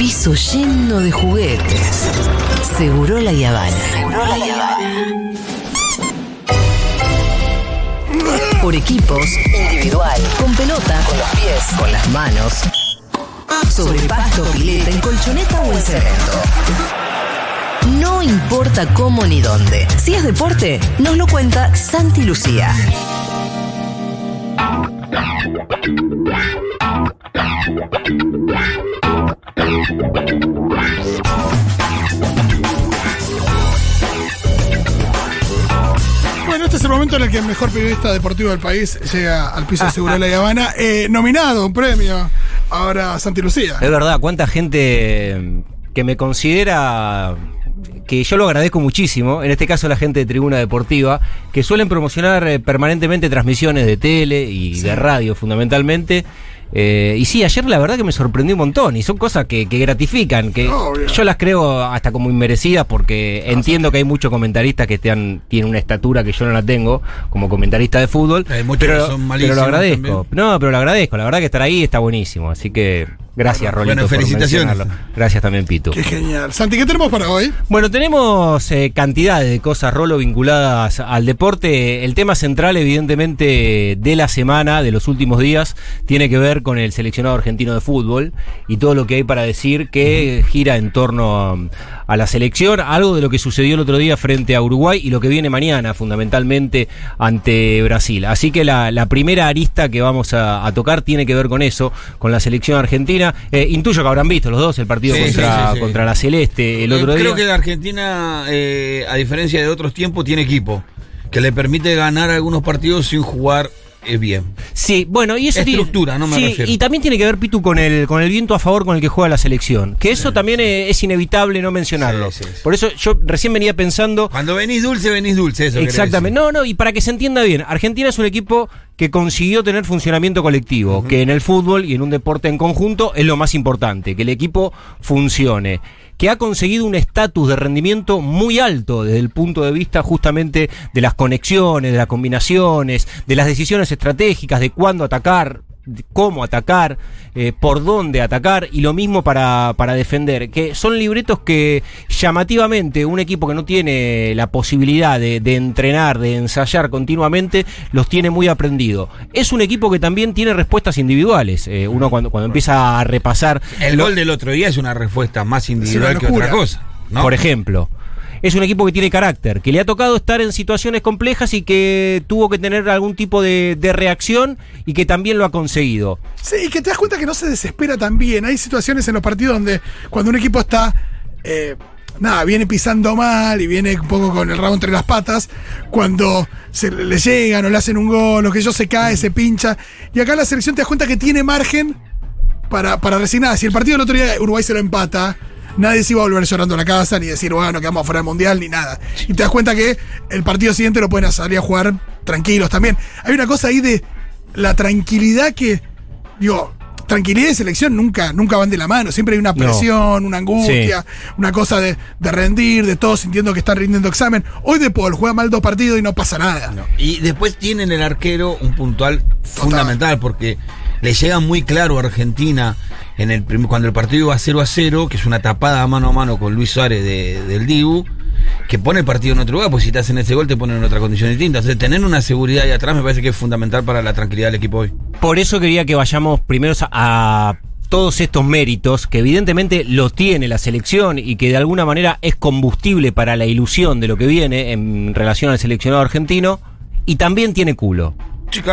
piso lleno de juguetes. Seguro la Yavana. Seguro la Por equipos, individual, con pelota, con los pies, con las manos, sobre pasto, pileta, en colchoneta o en cemento. No importa cómo ni dónde. Si es deporte, nos lo cuenta Santi Lucía. Bueno, este es el momento en el que el mejor periodista deportivo del país llega al piso de seguridad de la Habana. Eh, nominado, un premio. Ahora Santi Lucía. Es verdad, cuánta gente que me considera que yo lo agradezco muchísimo, en este caso la gente de Tribuna Deportiva, que suelen promocionar eh, permanentemente transmisiones de tele y de radio fundamentalmente. Eh, y sí, ayer la verdad que me sorprendió un montón y son cosas que, que gratifican, que Obvio. yo las creo hasta como inmerecidas porque entiendo que hay muchos comentaristas que están, tienen una estatura que yo no la tengo como comentarista de fútbol, Hay muchos pero, que son pero lo agradezco. también. No, pero lo agradezco, la verdad que estar ahí está buenísimo, así que gracias Bueno, Rolito. por felicitaciones. Gracias también Pitu. Qué genial. Santi, ¿qué tenemos para hoy? Bueno, tenemos eh, cantidades de cosas, Rolo, vinculadas al deporte. El tema central, evidentemente, de la semana, de los últimos días, tiene que ver con el seleccionado argentino de fútbol y todo lo que hay para decir que gira en torno um, a, la selección, algo de lo que sucedió el otro día frente a Uruguay y lo que viene mañana, fundamentalmente, ante Brasil. Así que la, la primera arista que vamos a, a tocar tiene que ver con eso, con la selección argentina. Eh, intuyo que habrán visto los dos el partido Sí, contra, sí, sí, sí. contra la Celeste el otro Eh, día. Creo que la Argentina, eh, a diferencia de otros tiempos, tiene equipo que le permite ganar algunos partidos sin jugar eh, bien. Sí, bueno, y eso Estructura, no me sí, refiero. Y también tiene que ver, Pitu, con el, con el viento a favor con el que juega la selección. Que eso también es inevitable no mencionarlo. Por eso yo recién venía pensando. Cuando venís dulce, venís dulce, eso. Exactamente. No, no, y para que se entienda bien, Argentina es un equipo que consiguió tener funcionamiento colectivo, que en el fútbol y en un deporte en conjunto es lo más importante, que el equipo funcione, que ha conseguido un estatus de rendimiento muy alto desde el punto de vista justamente de las conexiones, de las combinaciones, de las decisiones estratégicas, de cuándo atacar, cómo atacar, eh, por dónde atacar y lo mismo para, para defender, que son libretos que llamativamente un equipo que no tiene la posibilidad de, de entrenar, de ensayar continuamente, los tiene muy aprendido. Es un equipo que también tiene respuestas individuales. Eh, uno cuando, cuando empieza a repasar... El gol del otro día es una respuesta más individual que otra cosa. ¿no? por ejemplo. Es un equipo que tiene carácter, que le ha tocado estar en situaciones complejas y que tuvo que tener algún tipo de, reacción y que también lo ha conseguido. Sí, y que te das cuenta que no se desespera tan bien. Hay situaciones en los partidos donde cuando un equipo está. eh, nada, viene pisando mal y viene un poco con el rabo entre las patas. Cuando se le llegan o le hacen un gol o que ellos se cae, se pincha. Y acá la selección te das cuenta que tiene margen para, para resignar. Si el partido del otro día Uruguay se lo empata, nadie se iba a volver llorando a la casa, ni decir, bueno, quedamos fuera del mundial, ni nada. Y te das cuenta que el partido siguiente lo pueden salir a jugar tranquilos también. Hay una cosa ahí de la tranquilidad que, digo, tranquilidad y selección nunca, nunca van de la mano. Siempre hay una presión, una angustia, una cosa de, de rendir, de todos sintiendo que están rindiendo examen. Hoy De Paul juega mal dos partidos y no pasa nada. No. Y después tienen el arquero un puntual fundamental porque le llega muy claro a Argentina en el cuando el partido iba 0 a 0, que es una tapada mano a mano con Luis Suárez de- del Dibu, que pone el partido en otro lugar, pues si te hacen ese gol te ponen en otra condición distinta. Entonces tener una seguridad ahí atrás me parece que es fundamental para la tranquilidad del equipo hoy. Por eso quería que vayamos primero a, todos estos méritos que evidentemente los tiene la selección y que de alguna manera es combustible para la ilusión de lo que viene en relación al seleccionado argentino y también tiene culo.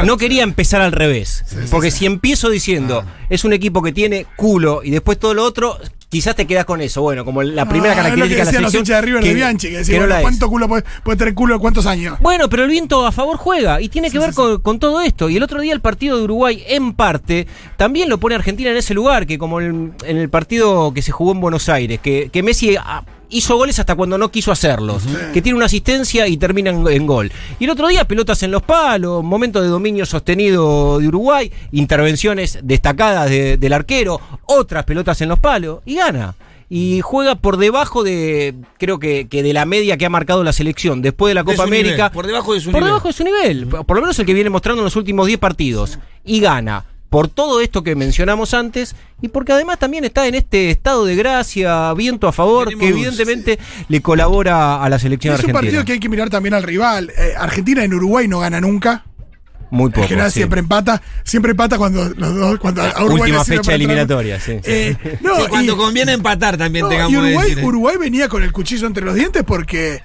No quería empezar al revés, porque si empiezo diciendo es un equipo que tiene culo y después todo lo otro, quizás te quedas con eso. Bueno, como la primera Ah, es lo que característica de la selección de River que- de Bianchi, que que decían, no bueno, la es. ¿cuánto culo puede, puede tener culo cuántos años? Bueno, pero el viento a favor juega y tiene que ver Con, con todo esto. Y el otro día el partido de Uruguay, en parte, también lo pone Argentina en ese lugar, que como en, en el partido que se jugó en Buenos Aires, que, que Messi ah, hizo goles hasta cuando no quiso hacerlos, que tiene una asistencia y termina en, en gol. Y el otro día pelotas en los palos, momento de dominio sostenido de Uruguay, intervenciones destacadas de- del arquero, otras pelotas en los palos y gana y juega por debajo de, creo que, que de la media que ha marcado la selección después de la De Copa nivel, América. por debajo de su Por nivel. debajo de su nivel, por por lo menos el que viene mostrando en los últimos 10 partidos. Y gana. Por todo esto que mencionamos antes y porque además también está en este estado de gracia, viento a favor, que evidentemente le colabora a la selección Es un argentina. partido que hay que mirar también al rival. Eh, Argentina en Uruguay no gana nunca. Muy poco. en general sí. siempre empata. Siempre empata cuando los dos. Cuando a Uruguay Última fecha eliminatoria, sí. Eh, no, Sí, cuando y- conviene empatar también no, tengamos y Uruguay, decir. Uruguay venía con el cuchillo entre los dientes porque.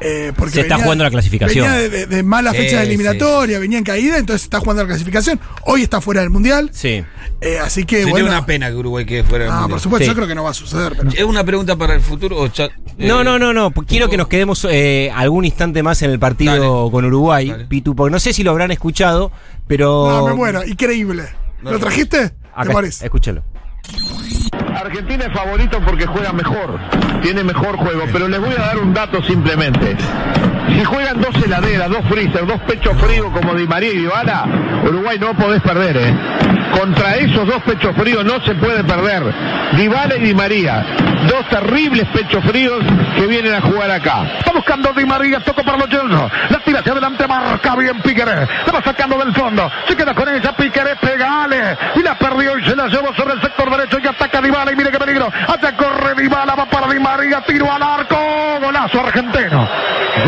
Eh, porque Se está jugando la clasificación. Venía de, de- de mala Sí, fecha de sí, eliminatoria, venía en caída, entonces está jugando la clasificación. Hoy está fuera del mundial. Sí. eh, así que Sería bueno. una pena que Uruguay quede fuera del Ah, mundial. por supuesto, Sí. yo creo que no va a suceder. Pero... ¿Es una pregunta para el futuro o cha- No, eh, no, no, no. pues Quiero que nos quedemos eh, algún instante más en el partido Dale. con Uruguay, Dale. Pitu, porque no sé si lo habrán escuchado, pero. No, me muero, increíble. No, ¿Lo no. trajiste? Te Acá, escúchalo. Argentina es favorito porque juega mejor, tiene mejor juego, pero les voy a dar un dato simplemente. Si juegan dos heladeras, dos freezer, dos pechos fríos como Di María y Dybala, Uruguay no podés perder, ¿eh? Contra esos dos pechos fríos no se puede perder. Dybala y Di María, dos terribles pechos fríos que vienen a jugar acá. Está buscando Di María, tocó para los yernos. La tira hacia adelante, marca bien Piqueré. La va sacando del fondo. Se queda con ella, Piqueré, pegale. Y la perdió y se la llevó sobre el sector derecho y ataca Dybala y mire qué peligro. Allá corre Dybala, va para Di María, tiro al arco. Golazo argentino.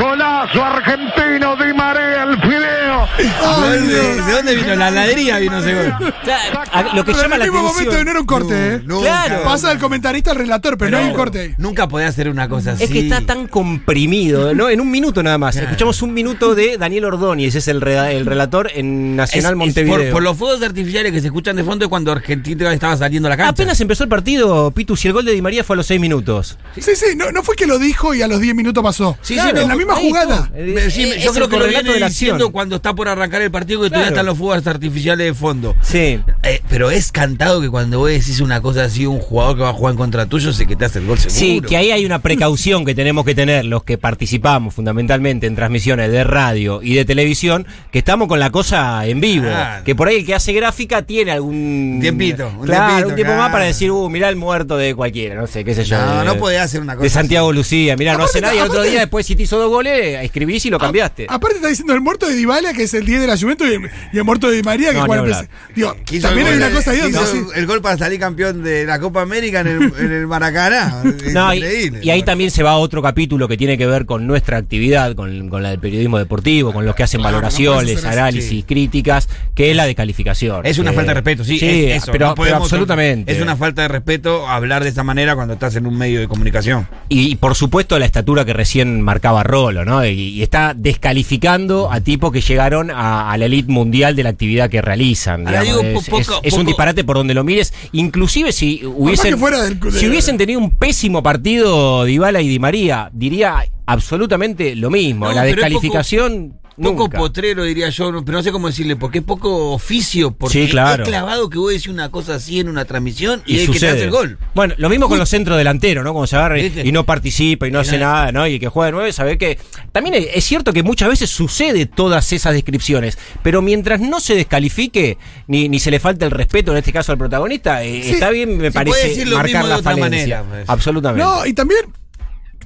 Golazo argentino, Di María, el fideo. ¿De dónde, de dónde vino? La heladería vino ese gol. Claro, a- lo que Pero llama en la el mismo atención. momento no era un corte, ¿eh? No, Claro. nunca. Pasa del comentarista al relator, pero, no hay un corte. Nunca podía hacer una cosa así. Es que está tan comprimido, ¿no? En un minuto nada más. Escuchamos un minuto de Daniel Ordóñez, es el, reda- el relator en Es- Nacional es Montevideo. por, por los fuegos artificiales que se escuchan de fondo es cuando Argentina estaba saliendo a la cancha. Apenas empezó el partido, Pitu, si el gol de Di María fue a los seis minutos. Sí, sí, no, no fue que lo dijo y a los 10 minutos pasó. Sí, Claro, sí, no, en la misma ahí jugada. está. Eh, Me- sí, eh, yo es creo el que lo correlato viene de la diciendo acción. cuando está por arrancar el partido que todavía Claro. están los fuegos artificiales de fondo. Sí. Eh, pero es cantado que cuando vos decís una cosa así, un jugador que va a jugar en contra tuyo, sé que te hace el gol seguro. Sí, que ahí hay una precaución que tenemos que tener los que participamos fundamentalmente en transmisiones de radio y de televisión, que estamos con la cosa en vivo. Claro. Que por ahí el que hace gráfica tiene algún Tiempito, un claro, tiempito, un tiempo claro. más para decir, uh, mirá el muerto de cualquiera, no sé, qué sé yo. No, de- no podés hacer una cosa De Santiago Lucía, mirá, no Aparte- hace nadie. El otro aparte- día después si te hizo dos goles, escribís y lo cambiaste. Aparte está diciendo el muerto de Dybala, que es el 10 de la Juventus, y el, y el muerto de Di María, que No, juega en. Digo, también hay una cosa ahí donde el gol para salir campeón de la Copa América en el, en el Maracaná. No, y, ahí también se va a otro capítulo que tiene que ver con nuestra actividad, con, con la del periodismo deportivo, con los que hacen Ah, no valoraciones, análisis, sí. críticas, que es la de calificación. Es una Eh, falta de respeto, sí, sí, es eso, pero, no pero podemos- absolutamente. Es una falta de respeto hablar de esa manera cuando estás en un medio de comunicación. Y, y por supuesto la estatura que recién marcaba Rolo, ¿no? Y, y está descalificando a tipos que llegaron a, a la elite mundial de la actividad que realizan. Ahora digamos. digo, es, po- es- poco- es un disparate por donde lo mires. Inclusive si hubiesen, del- si hubiesen tenido un pésimo partido Dybala y Di María, diría absolutamente lo mismo. No, la descalificación Poco nunca. potrero diría yo, pero no sé cómo decirle, porque es poco oficio, porque Sí, claro. es clavado que vos decís una cosa así en una transmisión y, y es que te sucede. hace el gol. Bueno, lo mismo con los centros delanteros, ¿no? Cuando se agarra y- no participa y no hace nada, ¿no? Y que juega de nueve, sabe que. También es cierto que muchas veces sucede todas esas descripciones, pero mientras no se descalifique ni, ni se le falte el respeto, en este caso al protagonista, eh, Sí. está bien, me Se puede parece, decir lo marcar mismo de la otra falencia. manera, pues. Absolutamente. No, y también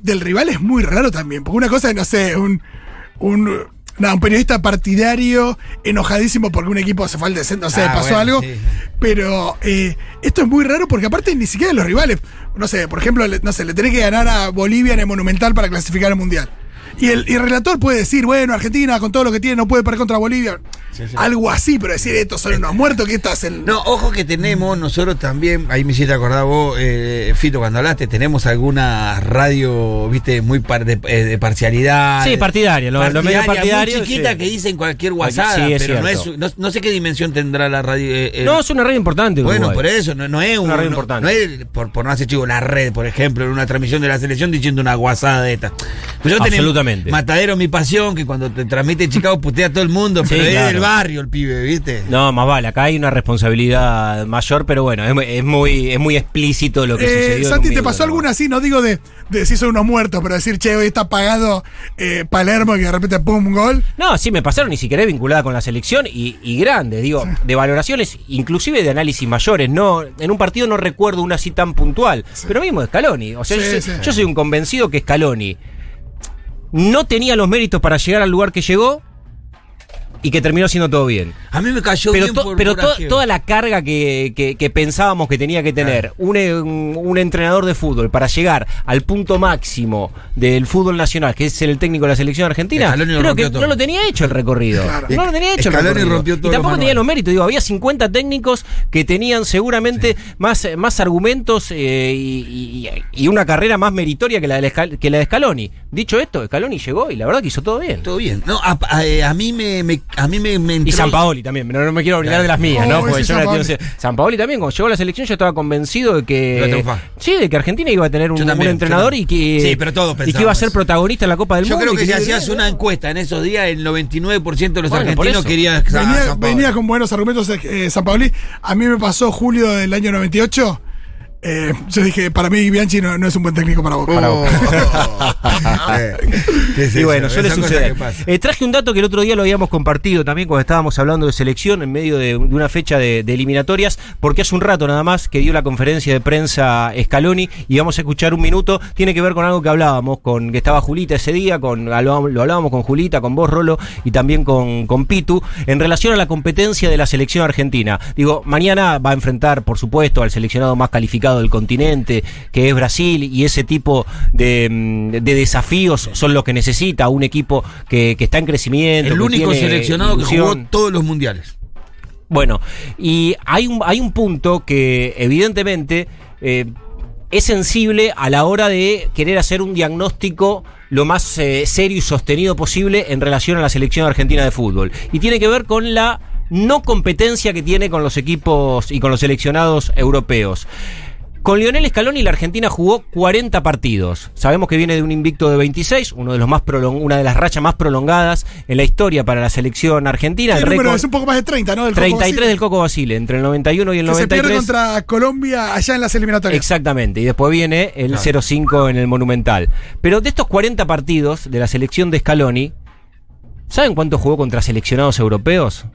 del rival es muy raro también, porque una cosa es, no sé, un, un, nada, un periodista partidario enojadísimo porque un equipo se fue al descenso, no sé, Ah, pasó bueno, algo, sí. pero eh, esto es muy raro porque aparte ni siquiera los rivales, no sé, por ejemplo, no sé, le tenés que ganar a Bolivia en el Monumental para clasificar al Mundial. Y el, y el relator puede decir, bueno, Argentina con todo lo que tiene no puede perder contra Bolivia. Sí, sí. Algo así, pero decir, estos son unos muertos que estás en... No, ojo que tenemos, nosotros también, ahí me hiciste acordar vos, eh, Fito, cuando hablaste, tenemos alguna radio, viste, muy par- de, eh, de parcialidad. Sí, partidaria, lo- lo medio partidario, Muy chiquita sí. que dicen cualquier WhatsApp, Sí, es pero no, es, cierto. no, no sé qué dimensión tendrá la radio. eh, eh, No, es una red importante. Bueno, Uruguay. por eso, no, no es un, Una red no- importante. no es, por, por no hacer chivo, la red, por ejemplo, en una transmisión de la selección diciendo una guasada de esta. Pues yo tenés Absolutamente. Matadero, mi pasión, que cuando te transmite Chicago putea a todo el mundo, Sí, pero es claro. del barrio el pibe, ¿viste? No, más vale, acá hay una responsabilidad mayor, pero bueno, es, es muy, es muy explícito lo que Eh, sucedió. Santi, ¿te pasó ¿no? alguna así? No digo de, de decir son unos muertos, pero decir, che, hoy está pagado eh, Palermo y que de repente pum, un gol. No, sí, me pasaron ni siquiera vinculada con la selección y, y grande, digo, de valoraciones, inclusive de análisis mayores. No, en un partido no recuerdo una así tan puntual, pero mismo de Scaloni. O sea, Sí, yo, sí. yo soy un convencido que Scaloni no tenía los méritos para llegar al lugar que llegó. Y que terminó haciendo todo bien. A mí me cayó Pero, bien to- por, pero por to- Ajeo. toda la carga que, que- que pensábamos que tenía que tener un, eh, un- un entrenador de fútbol para llegar al punto máximo del fútbol nacional, que es ser el técnico de la selección argentina, creo que rompió todo. no lo tenía hecho el recorrido. Claro. No lo tenía hecho el recorrido. rompió y tampoco los tenía los méritos. Digo, había 50 técnicos que tenían seguramente más, más argumentos eh, y, y- y una carrera más meritoria que la, de que la de Scaloni. Dicho esto, Scaloni llegó y la verdad que hizo todo bien. Todo bien. No, a, a- eh, a mí me, me- a mí me, me Y San Paoli también, no, no me quiero olvidar de las mías, ¿no? Porque yo Sampaoli. quiero ser- San Paoli también, cuando llegó a la selección, yo estaba convencido de que. Sí, de que Argentina iba a tener un, Yo también, un entrenador yo y que. Sí, pero todos Y que iba a ser protagonista en la Copa del Yo Mundo. creo y que si hacías una encuesta en esos días, el 99% de los Bueno, argentinos quería San Paoli. venía con buenos argumentos eh, San Paoli. A mí me pasó julio del año 98. Eh, yo dije, para mí Bianchi no, no es un buen técnico para Boca. Oh. Eh, ¿qué es Y eso? bueno, que pasa. Eh, traje un dato que el otro día lo habíamos compartido también cuando estábamos hablando de selección en medio de, de una fecha de, de eliminatorias, porque hace un rato nada más que dio la conferencia de prensa Scaloni y vamos a escuchar un minuto. Tiene que ver con algo que hablábamos, con que estaba Julita ese día, con lo, lo hablábamos con Julita, con vos, Rolo, y también con, con Pitu, en relación a la competencia de la selección argentina. Digo, mañana va a enfrentar, por supuesto, al seleccionado más calificado del continente, que es Brasil, y ese tipo de, mm, de desafíos son los que necesita un equipo que, que está en crecimiento. El único seleccionado que jugó todos los mundiales. Bueno, y hay un, hay un punto que evidentemente eh, es sensible a la hora de querer hacer un diagnóstico lo más eh, serio y sostenido posible en relación a la selección argentina de fútbol. Y tiene que ver con la no competencia que tiene con los equipos y con los seleccionados europeos. Con Lionel Scaloni la Argentina jugó 40 partidos. Sabemos que viene de un invicto de 26, uno de los más una de las rachas más prolongadas en la historia para la selección argentina. El El número es un poco más de 30, ¿no? Del Coco 33 Basile, del Coco Basile, entre el 91 y el Que se pierde 93. contra Colombia allá en las eliminatorias. Exactamente, y después viene el Claro. 0-5 en el Monumental. Pero de estos 40 partidos de la selección de Scaloni, ¿saben cuánto jugó contra seleccionados europeos?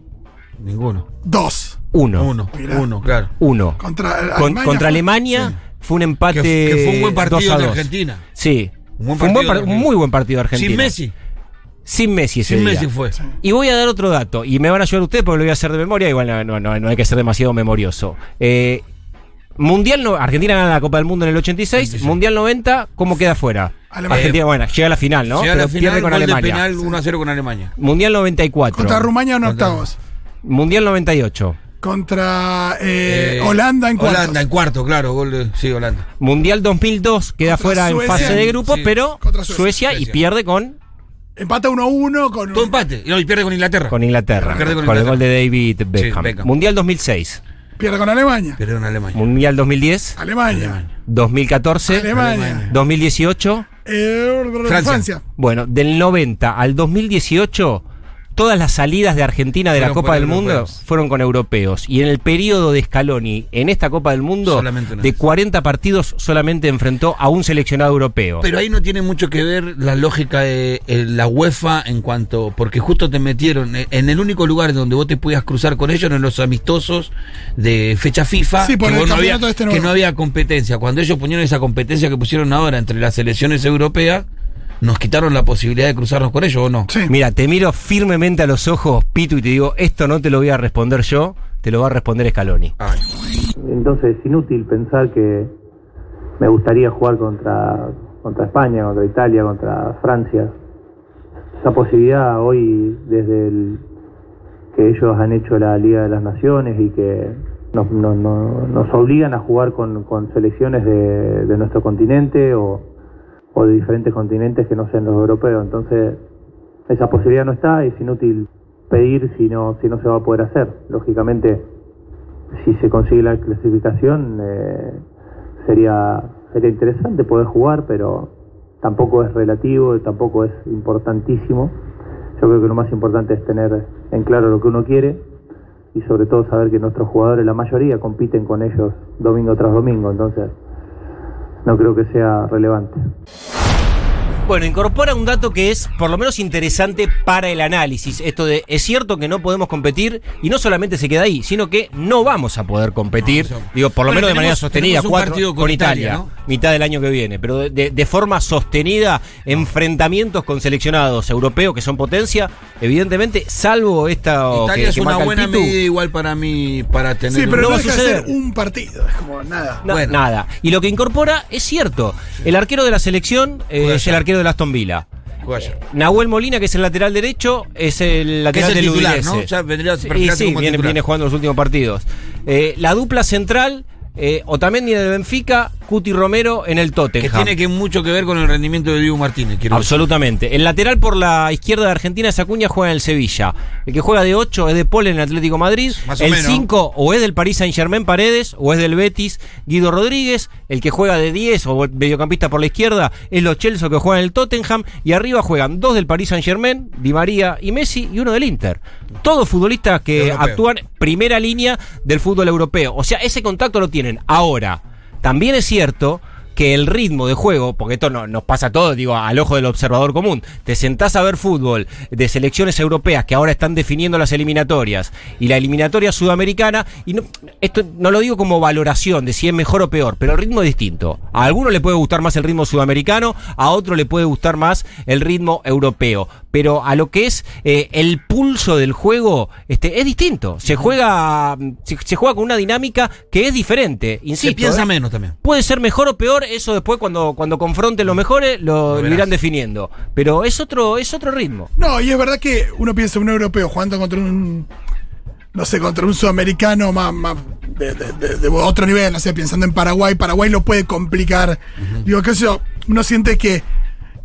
Ninguno. Dos. Uno. Uno. Mirá. Uno, claro. Uno. Contra Con- Alemania. contra fue- Alemania fue un empate. Que, que fue un buen 2 partido de 2. Argentina. Sí. Un buen Fue un, buen par- un muy buen partido de Argentina. Sin Messi. Sin Messi ese Sin día. Messi fue. Y voy a dar otro dato, y me van a ayudar ustedes porque lo voy a hacer de memoria, igual no, no- no- no hay que ser demasiado memorioso. Eh, mundial, no, Argentina gana la Copa del Mundo en el 86, 86. Mundial 90, ¿cómo queda fuera? Alemania. Argentina, bueno, llega a la final, ¿no? Llega a la Pero final, pierde con gol de Alemania. penal 1 a 0 con Alemania. Mundial 94. Contra Rumania en Contra- octavos. Mundial 98. Contra eh, Eh, Holanda en cuartos. Holanda en cuarto, claro. Gol de, sí, Holanda. Mundial 2002 queda Contra fuera en fase de grupos, Sí. pero Contra Suecia, Suecia. y pierde con, Empata 1-1 con. Todo empate. Y no, y pierde con Inglaterra. con Inglaterra. Pierde con con el gol de David Beckham. Beckham. Mundial 2006. Pierde con Alemania. Pierde con Alemania. Mundial 2010. Alemania. 2014. Alemania. 2018. Eh, Francia. Francia. Bueno, del 90 al 2018, todas las salidas de Argentina de la Copa del Mundo europeos. fueron con europeos. Y en el periodo de Scaloni, en esta Copa del Mundo, de vez. 40 partidos solamente enfrentó a un seleccionado europeo. Pero ahí no tiene mucho que ver la lógica de eh, la UEFA en cuanto. Porque justo te metieron eh, en el único lugar donde vos te podías cruzar con ellos, en los amistosos de fecha FIFA. Sí, por que no había, este que nuevo. no había competencia. Cuando ellos ponieron esa competencia que pusieron ahora entre las selecciones europeas, nos quitaron la posibilidad de cruzarnos con ellos o no. Sí. Mira, te miro firmemente a los ojos, Pitu, y te digo, esto no te lo voy a responder yo, te lo va a responder Scaloni. Ay. Entonces es inútil pensar que me gustaría jugar contra, contra España, contra Italia, contra Francia. Esa posibilidad hoy, desde el, que ellos han hecho la Liga de las Naciones y que nos, nos- obligan a jugar con, con selecciones de, de nuestro continente o, o de diferentes continentes que no sean los europeos. Entonces esa posibilidad no está, es inútil pedir si no, si no se va a poder hacer. Lógicamente, si se consigue la clasificación eh, sería sería interesante poder jugar pero tampoco es relativo tampoco es importantísimo yo creo que lo más importante es tener en claro lo que uno quiere y sobre todo saber que nuestros jugadores la mayoría compiten con ellos domingo tras domingo entonces no creo que sea relevante Bueno, incorpora un dato que es por lo menos interesante para el análisis. Esto de, es cierto que no podemos competir y no solamente se queda ahí, sino que no vamos a poder competir, No, eso- digo, por lo menos de manera sostenida, cuatro- partido con, con Italia, Italia, ¿no? mitad del año que viene, pero de, forma sostenida, enfrentamientos con seleccionados europeos que son potencia, evidentemente, salvo esta... Italia que- es que una buena Pitu, medida igual para mí, para tener... Sí, pero no va a suceder. un partido. Es como nada. Na- Bueno. Nada. Y lo que incorpora es cierto. El arquero de la selección eh, es el allá. Arquero de Aston Villa. Allá. Nahuel Molina, que es el lateral derecho, es el Que lateral del titular. ¿no? Ya vendría a Sí, como viene, titular. viene jugando los últimos partidos. Eh, la dupla central, eh, Otamendi en el Benfica, Cuti Romero en el Que Tottenham. tiene que mucho que ver con el rendimiento de Diego Martínez, quiero decir. Absolutamente. El lateral por la izquierda de Argentina es Acuña, juega en el Sevilla. El que juega de 8 es de Paul en el Atlético Madrid. Más el menos. 5 o es del Paris Saint Germain Paredes o es del Betis Guido Rodríguez. El que juega de 10 o mediocampista por la izquierda es los Chelsea que juegan en el Tottenham. Y arriba juegan dos del Paris Saint Germain, Di María y Messi y uno del Inter. Todos futbolistas que Europeo. actúan primera línea del fútbol europeo. O sea, ese contacto lo Ahora, también es cierto que el ritmo de juego, porque esto no, nos pasa a todos, digo, al ojo del observador común, te sentás a ver fútbol de selecciones europeas que ahora están definiendo las eliminatorias y la eliminatoria sudamericana, y no, esto no lo digo como valoración de si es mejor o peor, pero el ritmo es distinto. A alguno le puede gustar más el ritmo sudamericano, a otro le puede gustar más el ritmo europeo, pero a lo que es eh, el pulso del juego, este, es distinto. Se juega, se, se juega con una dinámica que es diferente, insisto. Se piensa ¿eh? menos también. Puede ser mejor o peor, eso después cuando, cuando confronten los mejores lo, lo irán definiendo. Pero es otro, es otro ritmo. No, y es verdad que uno piensa en un europeo jugando contra un. No sé, contra un sudamericano más, más de, de- de- de otro nivel, no sé, pensando en Paraguay. Paraguay lo puede complicar. Digo, que eso, uno siente que,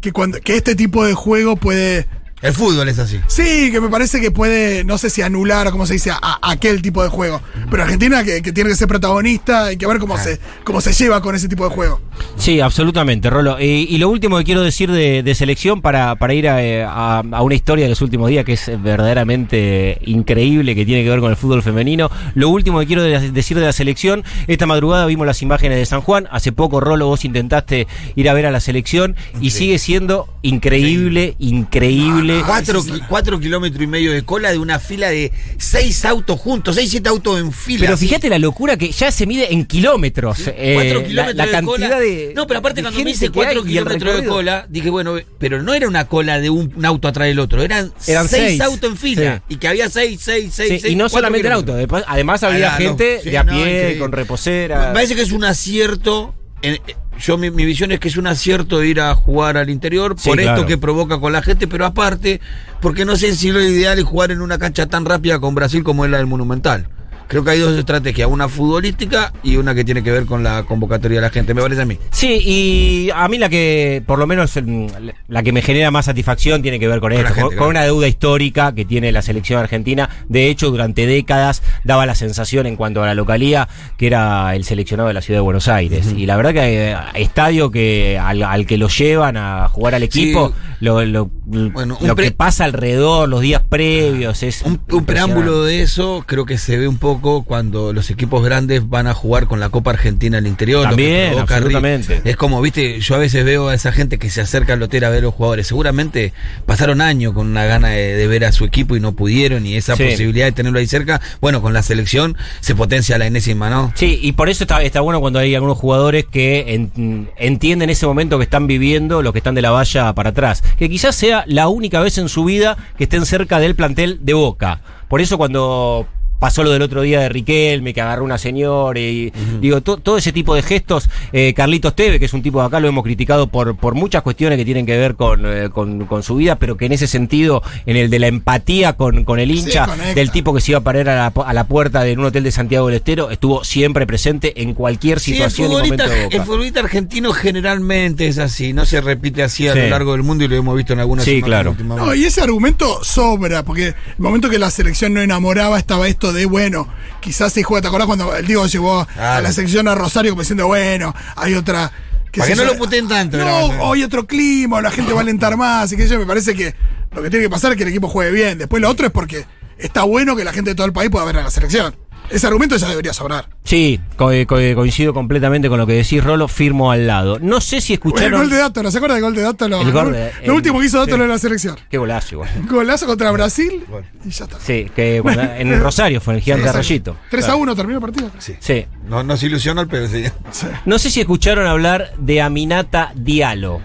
que, cuando, que este tipo de juego puede. El fútbol es así. Sí, que me parece que puede, no sé si anular o cómo se dice, a, a aquel tipo de juego. Pero Argentina que, que tiene que ser protagonista, hay que ver cómo, se, cómo se lleva con ese tipo de juego. Sí, absolutamente, Rolo. Y, y lo último que quiero decir de, de selección para, para ir a, eh, a- a una historia de los últimos días que es verdaderamente increíble, que tiene que ver con el fútbol femenino. Lo último que quiero de- decir de la selección, esta madrugada vimos las imágenes de San Juan. Hace poco, Rolo, vos intentaste ir a ver a la selección y sigue siendo increíble, increíble. Cuatro, cuatro kilómetros y medio de cola de una fila de seis autos juntos, seis, siete autos en fila. Pero fíjate la locura que ya se mide en kilómetros. eh, Cuatro kilómetros la, de cantidad cola. de. No, pero aparte cuando me dice cuatro el kilómetros de cola, dije, bueno, pero no era una cola de un, un auto atrás del otro, eran, Eran seis, seis. autos en fila. Sí. Y que había seis, seis, seis, Sí, seis. y no solamente en auto, además había Ah, gente no, de a pie, con reposera. Me parece que es un acierto. En- eh, yo mi, mi visión es que es un acierto ir a jugar al interior Sí, por claro. esto que provoca con la gente, pero aparte, porque no sé si lo ideal es jugar en una cancha tan rápida con Brasil como es la del Monumental. Creo que hay dos estrategias, una futbolística y una que tiene que ver con la convocatoria de la gente, me parece a mí. Sí, y a mí la que, por lo menos, mm, la que me genera más satisfacción tiene que ver con, esto, gente, con, claro. una deuda histórica que tiene la selección argentina. De hecho, durante décadas daba la sensación en cuanto a la localía que era el seleccionado de la ciudad de Buenos Aires. Y la verdad que eh, estadio que al, al que lo llevan a jugar al equipo, Sí. lo, lo, Bueno, lo que pasa alrededor, los días previos, es Un, un preámbulo de eso creo que se ve un poco cuando los equipos grandes van a jugar con la Copa Argentina al interior. También, absolutamente. Es como, viste, yo a veces veo a esa gente que se acerca al hotel a ver a los jugadores. Seguramente pasaron años con una gana de, de ver a su equipo y no pudieron y esa Sí. posibilidad de tenerlo ahí cerca, bueno, con la selección se potencia la enésima, ¿no? Sí, y por eso está, está bueno cuando hay algunos jugadores que en- entienden ese momento que están viviendo los que están de la valla para atrás. Que quizás sea la única vez en su vida que estén cerca del plantel de Boca. Por eso cuando pasó lo del otro día de Riquelme, que agarró una señora y digo, to- todo ese tipo de gestos. Eh, Carlitos Teve, que es un tipo de acá, lo hemos criticado por, por muchas cuestiones que tienen que ver con, eh, con, con su vida, pero que en ese sentido, en el de la empatía con, con el hincha, del tipo que se iba a parar a la, a la puerta de un hotel de Santiago del Estero, estuvo siempre presente en cualquier Sí, el situación y futbolista, momento de Boca. el futbolista argentino generalmente es así, no se repite así a Sí. lo largo del mundo y lo hemos visto en algunas Sí, claro. No, y ese argumento sobra, porque el momento que la selección no enamoraba estaba esto de, bueno, quizás se juega, ¿te acordás cuando el Diego llevó a la selección a Rosario como diciendo, bueno, hay otra... qué Para que no yo, lo puteen tanto, No, o hay otro clima, la gente va a alentar más, y que yo me parece que lo que tiene que pasar es que el equipo juegue bien. Después lo otro es porque está bueno que la gente de todo el país pueda ver a la selección. Ese argumento ya debería sobrar. Sí, co- co- coincido completamente con lo que decís, Rolo, firmo al lado. No sé si El escucharon... gol de Dato, ¿no se acuerda del gol de Dato? Lo, El gol de- lo el- último que hizo Dato sí. en la selección. Qué golazo igual. Golazo contra Brasil y ya está. Sí, que cuando- en el Rosario fue en el gigante Exacto. Rayito. 3 a 1 terminó el partido. Sí. Sí. No, nos ilusionó el. Sí. No sé si escucharon hablar de Aminata Diallo.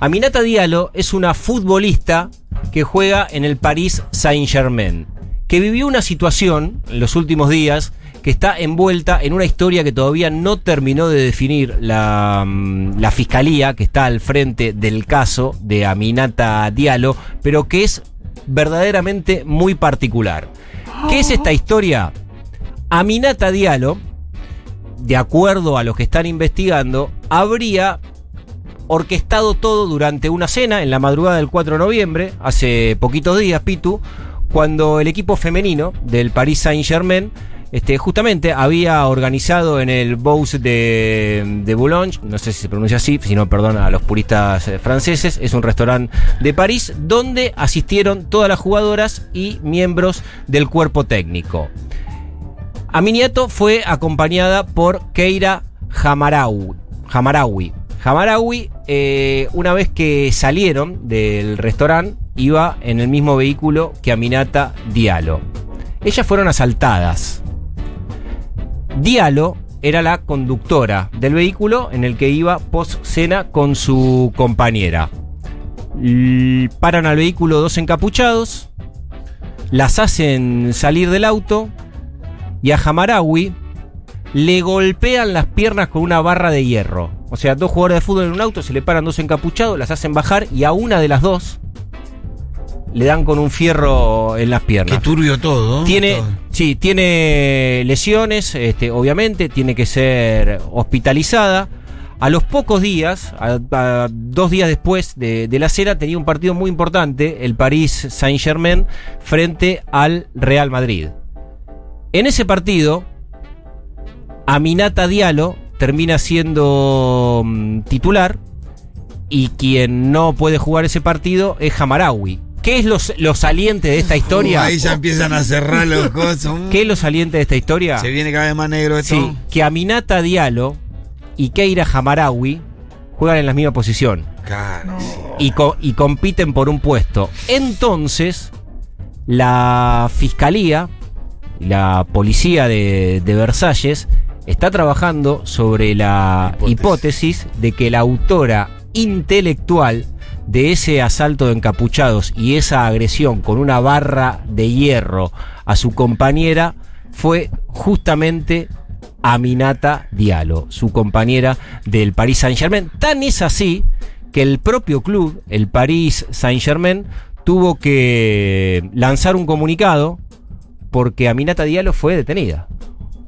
Aminata Diallo es una futbolista que juega en el Paris Saint-Germain, que vivió una situación en los últimos días que está envuelta en una historia que todavía no terminó de definir la, mm, la fiscalía que está al frente del caso de Aminata Diallo, pero que es verdaderamente muy particular. ¿Qué es esta historia? Aminata Diallo, de acuerdo a los que están investigando, habría orquestado todo durante una cena en la madrugada del 4 de noviembre, hace poquitos días, Pitu, cuando el equipo femenino del Paris Saint-Germain este, justamente había organizado en el Bous de, de Boulogne, no sé si se pronuncia así, si no, perdón a los puristas eh, franceses, es un restaurante de París donde asistieron todas las jugadoras y miembros del cuerpo técnico. Aminiato fue acompañada por Keira. Hamaraui. Hamaraui, eh, una vez que salieron del restaurante, iba en el mismo vehículo que Aminata Diallo. Ellas fueron asaltadas. Diallo era la conductora del vehículo en el que iba post cena con su compañera. Paran al vehículo dos encapuchados, las hacen salir del auto y a Hamarawi le golpean las piernas con una barra de hierro. O sea, dos jugadores de fútbol en un auto, se le paran dos encapuchados, las hacen bajar y a una de las dos le dan con un fierro en las piernas. Qué turbio todo. ¿no? Tiene, Todo. sí, tiene lesiones, este, obviamente, tiene que ser hospitalizada. A los pocos días, a, a dos días después de, de la cena, tenía un partido muy importante, el París Saint-Germain, frente al Real Madrid. En ese partido, Aminata Diallo termina siendo mm, titular y quien no puede jugar ese partido es Hamarawi. ¿Qué es lo, lo saliente de esta historia? Uh, ahí ya empiezan a cerrar los cosas. ¿Qué es lo saliente de esta historia? Se viene cada vez más negro esto. Sí, que Aminata Diallo y Keira Hamarawi juegan en la misma posición Claro, y, co- y compiten por un puesto. Entonces, la fiscalía y la policía de, de Versalles está trabajando sobre la Hipótesis. hipótesis de que la autora intelectual de ese asalto de encapuchados y esa agresión con una barra de hierro a su compañera fue justamente Aminata Diallo, su compañera del Paris Saint-Germain. Tan es así que el propio club, el Paris Saint-Germain, tuvo que lanzar un comunicado porque Aminata Diallo fue detenida.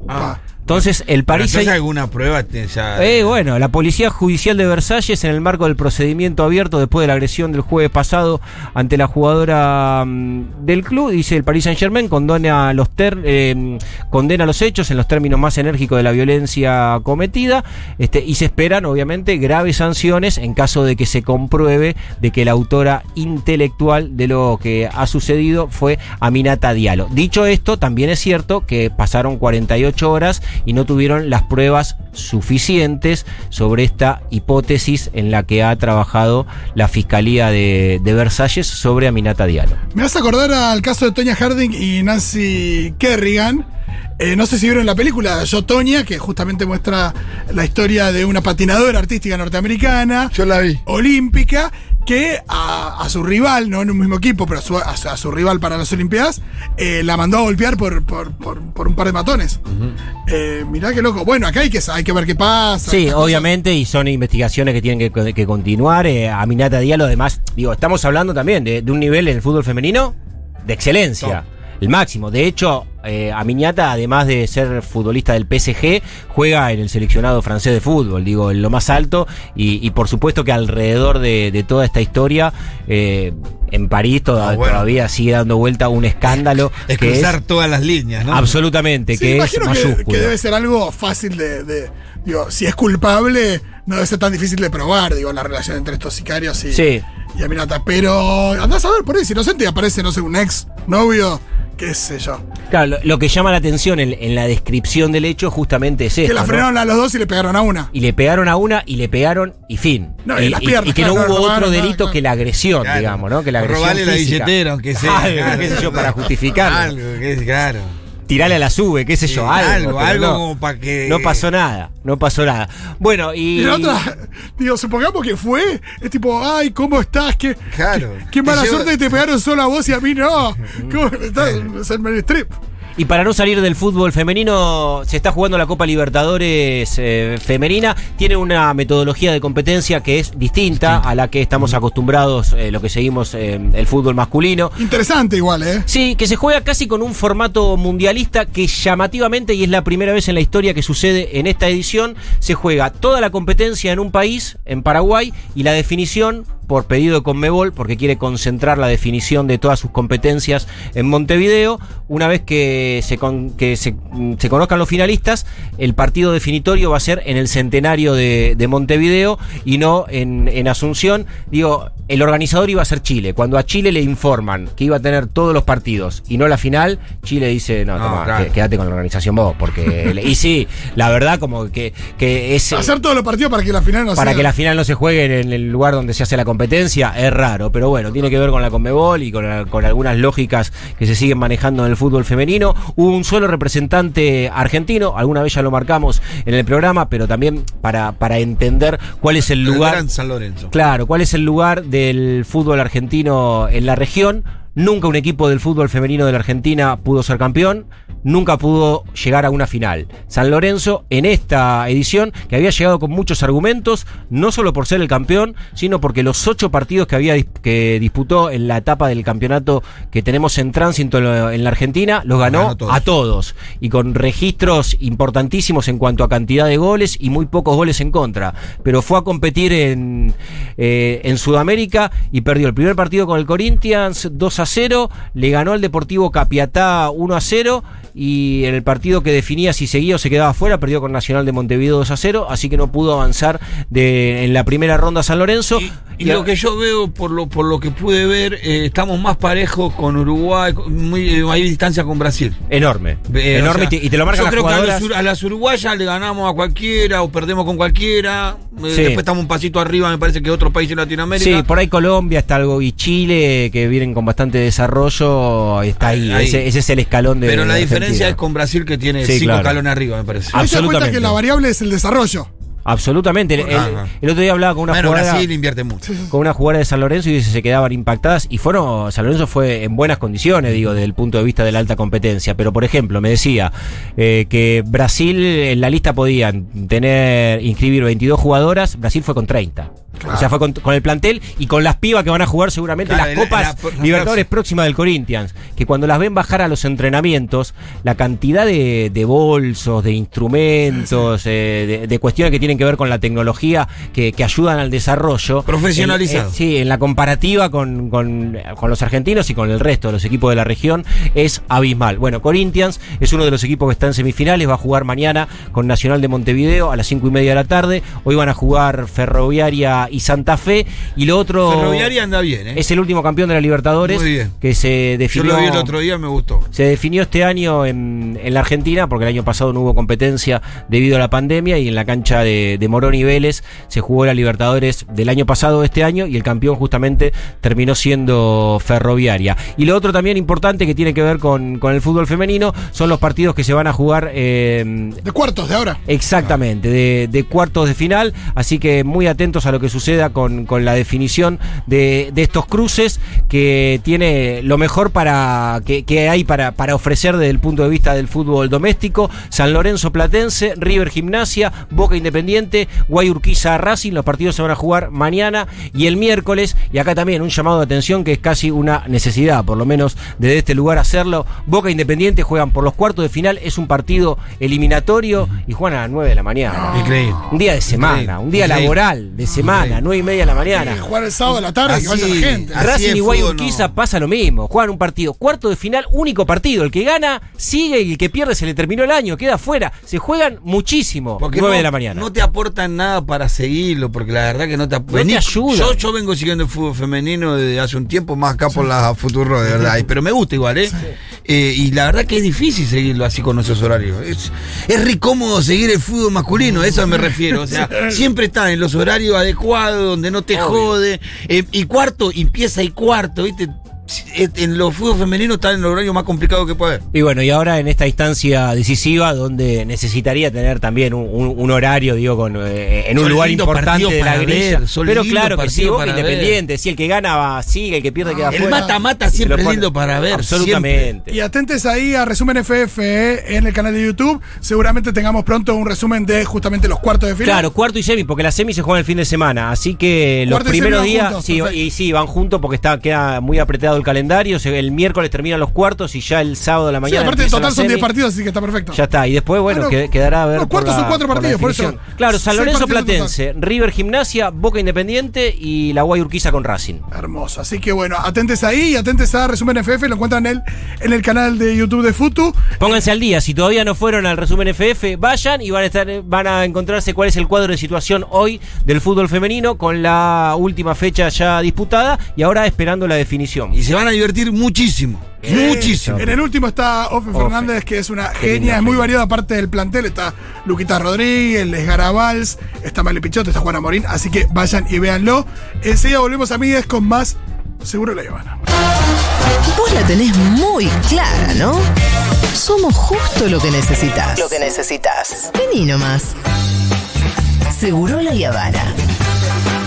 Ah, Entonces, el entonces Saint- alguna prueba ya. eh, bueno, la Policía Judicial de Versalles, en el marco del procedimiento abierto después de la agresión del jueves pasado ante la jugadora mm, del club, dice el Paris Saint Germain, condena los, ter- eh, condena los hechos en los términos más enérgicos de la violencia cometida este, y se esperan, obviamente, graves sanciones en caso de que se compruebe de que la autora intelectual de lo que ha sucedido fue Aminata Diallo. Dicho esto, también es cierto que pasaron 48 horas y no tuvieron las pruebas suficientes sobre esta hipótesis en la que ha trabajado la Fiscalía de, de Versalles sobre Aminata Diallo. Me vas a acordar al caso de Tonya Harding y Nancy Kerrigan. Eh, no sé si vieron la película Yo Tonya, que justamente muestra la historia de una patinadora artística norteamericana. Yo la vi. olímpica que a, a su rival, no en un mismo equipo, pero a su, a a su rival para las Olimpiadas, eh, la mandó a golpear por, por, por- por un par de matones. Eh, mirá qué loco. Bueno, acá hay que, hay que ver qué pasa. Sí, cosas. obviamente, y son investigaciones que tienen que, que continuar. Eh, Aminata Diallo, además, digo, estamos hablando también de, de un nivel en el fútbol femenino de excelencia. El máximo. De hecho, eh, Aminata, además de ser futbolista del PSG, juega en el seleccionado francés de fútbol, digo, en lo más alto. Y, y por supuesto que alrededor de, de toda esta historia, eh, en París toda- Ah, bueno. todavía sigue dando vuelta un escándalo. Es que cruzar todas las líneas, ¿no? Absolutamente, Sí, que es imagino que, debe ser algo fácil de, de- Digo, si es culpable, no debe ser tan difícil de probar, digo, la relación entre estos sicarios y, Sí. y Aminata. Pero andás a ver por ahí, si inocente y aparece, no sé, un ex novio qué sé yo. Claro, lo, lo que llama la atención en, en la descripción del hecho justamente es Que esto, la ¿no? frenaron a los dos y le pegaron a una. Y le pegaron a una y le pegaron y fin. No, y y, las y- piernas, y que no hubo robaron, otro delito claro. que la agresión, Claro. digamos, ¿no? Que la agresión robarle la billetera, aunque sea. Algo, claro. qué sé yo, para justificarlo. Algo, que es claro. Tirarle a la sube, qué sé yo, Sí, algo. algo, algo no. como pa' que- No pasó nada, no pasó nada. Bueno, y. La otra, digo, supongamos que fue, es tipo, ay, ¿cómo estás? ¿Qué, Claro. qué, qué mala suerte que te pegaron solo a vos y a mí no. ¿Cómo estás? Es el Meryl Streep. Y para no salir del fútbol femenino, se está jugando la Copa Libertadores eh, femenina. Tiene una metodología de competencia que es distinta a la que estamos acostumbrados, eh, lo que seguimos eh, el fútbol masculino. Interesante igual, ¿eh? Sí, que se juega casi con un formato mundialista que llamativamente, y es la primera vez en la historia que sucede en esta edición, se juega toda la competencia en un país, en Paraguay, y la definición por pedido de Conmebol, porque quiere concentrar la definición de todas sus competencias en Montevideo. Una vez que se, con- que se, mm, se conozcan los finalistas, el partido definitorio va a ser en el centenario de, de Montevideo y no en, en Asunción. Digo, el organizador iba a ser Chile. Cuando a Chile le informan que iba a tener todos los partidos y no la final, Chile dice, no, No, toma, claro. quédate con la organización vos, porque... y sí, la verdad como que, que es... Hacer todos los partidos para que la final no Para sea. que la final no se juegue en el lugar donde se hace la competencia es raro, pero bueno, tiene que ver con la Conmebol y con, la- con algunas lógicas que se siguen manejando en el fútbol femenino. Hubo un solo representante argentino, alguna vez ya lo marcamos en el programa, pero también para, para entender cuál es el Pero lugar. San Lorenzo. Claro, ¿cuál es el lugar del fútbol argentino en la región? Nunca un equipo del fútbol femenino de la Argentina pudo ser campeón, nunca pudo llegar a una final. San Lorenzo en esta edición, que había llegado con muchos argumentos, no solo por ser el campeón, sino porque los ocho partidos que había que disputó en la etapa del campeonato que tenemos en tránsito en la- en la Argentina, los ganó, Ganó todos. a todos y con registros importantísimos en cuanto a cantidad de goles y muy pocos goles en contra. Pero fue a competir en, eh, en Sudamérica y perdió el primer partido con el Corinthians 2 a 0, le ganó al Deportivo Capiatá 1 a 0 y en el partido que definía si seguía o se quedaba fuera, perdió con Nacional de Montevideo 2 a 0, así que no pudo avanzar de, en la primera ronda San Lorenzo. Y, y lo que yo veo, por lo, por lo que pude ver, eh, estamos más parejos con Uruguay, muy, eh, hay distancia con Brasil. Enorme, Eh, enorme o sea, y te- y te lo marcan Yo las creo que a, ur- a las uruguayas le ganamos a cualquiera o perdemos con cualquiera. eh, Sí. Después estamos un pasito arriba, me parece que otros países de Latinoamérica. Sí, por ahí Colombia está algo y Chile, que vienen con bastante desarrollo, está ahí. Ahí. Ese, ese es el escalón de. Pero la de diferencia es con Brasil que tiene Sí, cinco claro. escalones arriba, me parece. Ahí te das cuenta absolutamente. que la variable es el desarrollo. Absolutamente. El, el- Ajá. el otro día hablaba con una bueno, jugadora. Brasil invierte mucho. Con una jugadora de San Lorenzo y dice se quedaban impactadas. Y fueron. San Lorenzo fue en buenas condiciones, digo, desde el punto de vista de la alta competencia. Pero, por ejemplo, me decía eh, que Brasil en la lista podían tener, inscribir 22 jugadoras. Brasil fue con 30. O sea, fue con, con el plantel y con las pibas que van a jugar seguramente Claro, las la- copas la- la Libertadores próximas del Corinthians. Que cuando las ven bajar a los entrenamientos, la cantidad de, de bolsos, de instrumentos, eh, de, de cuestiones que tienen que ver con la tecnología que, que ayudan al desarrollo. Profesionalizado. En- en- sí, en la comparativa con, con- con los argentinos y con el resto de los equipos de la región es abismal. Bueno, Corinthians es uno de los equipos que está en semifinales, va a jugar mañana con Nacional de Montevideo a las cinco y media de la tarde. Hoy van a jugar Ferroviaria y Santa Fe. Y lo otro. Ferroviaria anda bien, ¿eh? Es el último campeón de la Libertadores Muy bien. que se Yo definió. lo vi el otro día, me gustó. Se definió este año en, en la Argentina, porque el año pasado no hubo competencia debido a la pandemia, y en la cancha de, de Morón y Vélez se jugó la Libertadores del año pasado, este año, y el campeón justamente terminó siendo Ferroviaria. Y lo otro también importante que tiene que ver con, con el fútbol femenino son los partidos que se van a jugar eh, De cuartos de ahora. Exactamente, de, de cuartos de final, así que muy atentos a lo que suceda con, con la definición de, de estos cruces que tiene lo mejor para que, que hay para, para ofrecer desde el punto de vista del fútbol doméstico, San Lorenzo Platense, River Gimnasia, Boca Independiente, Guayurquiza Racing, los partidos se van a jugar mañana y el miércoles, y acá también un llamado de atención que es casi una necesidad, por lo menos desde este lugar hacerlo, Boca Independiente juegan por los cuartos de final, es un partido eliminatorio y juegan a las 9 de la mañana. Increíble. Un día de semana, Increíble. un día Increíble. laboral de semana. Mañana, nueve y media de la mañana. Sí, jugar el sábado a la tarde, Así- de la gente. Racing y Guay fútbol, Urquiza no. pasa lo mismo. Juegan un partido. Cuarto de final, único partido. El que gana sigue y el que pierde se le terminó el año, queda fuera. Se juegan muchísimo. Porque 9 no, de la mañana. no te aportan nada para seguirlo, porque la verdad que no te, te ayudan. Yo, yo vengo siguiendo el fútbol femenino desde hace un tiempo, más acá por la Futuro, de verdad. Pero me gusta igual, ¿eh? Eh, Y la verdad que es difícil seguirlo así con nuestros horarios. Es, es re cómodo seguir el fútbol masculino, a eso me refiero. O sea, siempre está en los horarios adecuados, donde no te jode. Eh, y cuarto, y empieza y cuarto, ¿viste? En los fútbol femeninos está en el horario más complicado que puede haber. Y bueno, y ahora en esta instancia decisiva donde necesitaría tener también un, un- un horario, digo, con, eh, en un Son lugar importante de la para grilla. Pero claro que sí, Independiente, si el que gana va, sigue, el que pierde queda El fuera. mata-mata Se siempre es lindo para ver, Absolutamente. Y atentes ahí a Resumen FF eh, en el canal de YouTube. Seguramente tengamos pronto un resumen de justamente los cuartos de final. Claro, cuarto y semi, porque la semi se juega el fin de semana. Así que los Cuarto primeros días, juntos, sí, perfecto. y sí, van juntos porque está, queda muy apretado el calendario. Se- El miércoles terminan los cuartos y ya el sábado de la Sí, mañana. aparte en total son 10 semi. partidos, así que está perfecto. Ya está, y después, bueno, Ah, no, que- quedará a ver. los cuartos la- son cuatro por la partidos, por eso. Claro, San Lorenzo Platense, River Gimnasia, Boca Independiente y la Guay Urquiza con Racing. Hermoso. Así que bueno, atentes ahí y atentes a Resumen FF. Lo encuentran en el, en el canal de YouTube de Futu. Pónganse al día, si todavía no fueron al resumen FF, vayan y van a estar, van a encontrarse cuál es el cuadro de situación hoy del fútbol femenino con la última fecha ya disputada y ahora esperando la definición. Y se van a divertir muchísimo. Muchísimo. En el último está Ofe Ofe. Fernández, que es una Qué genia, es muy variada aparte del plantel. Está Luquita Rodríguez, Les Garabals, está Male Pichote, está Juana Morín. Así que vayan y véanlo. Enseguida volvemos, amigues, con más Seguro la Habana. Vos la tenés muy clara, ¿no? Somos justo lo que necesitas. Lo que necesitas. Vení nomás. Seguro la Habana.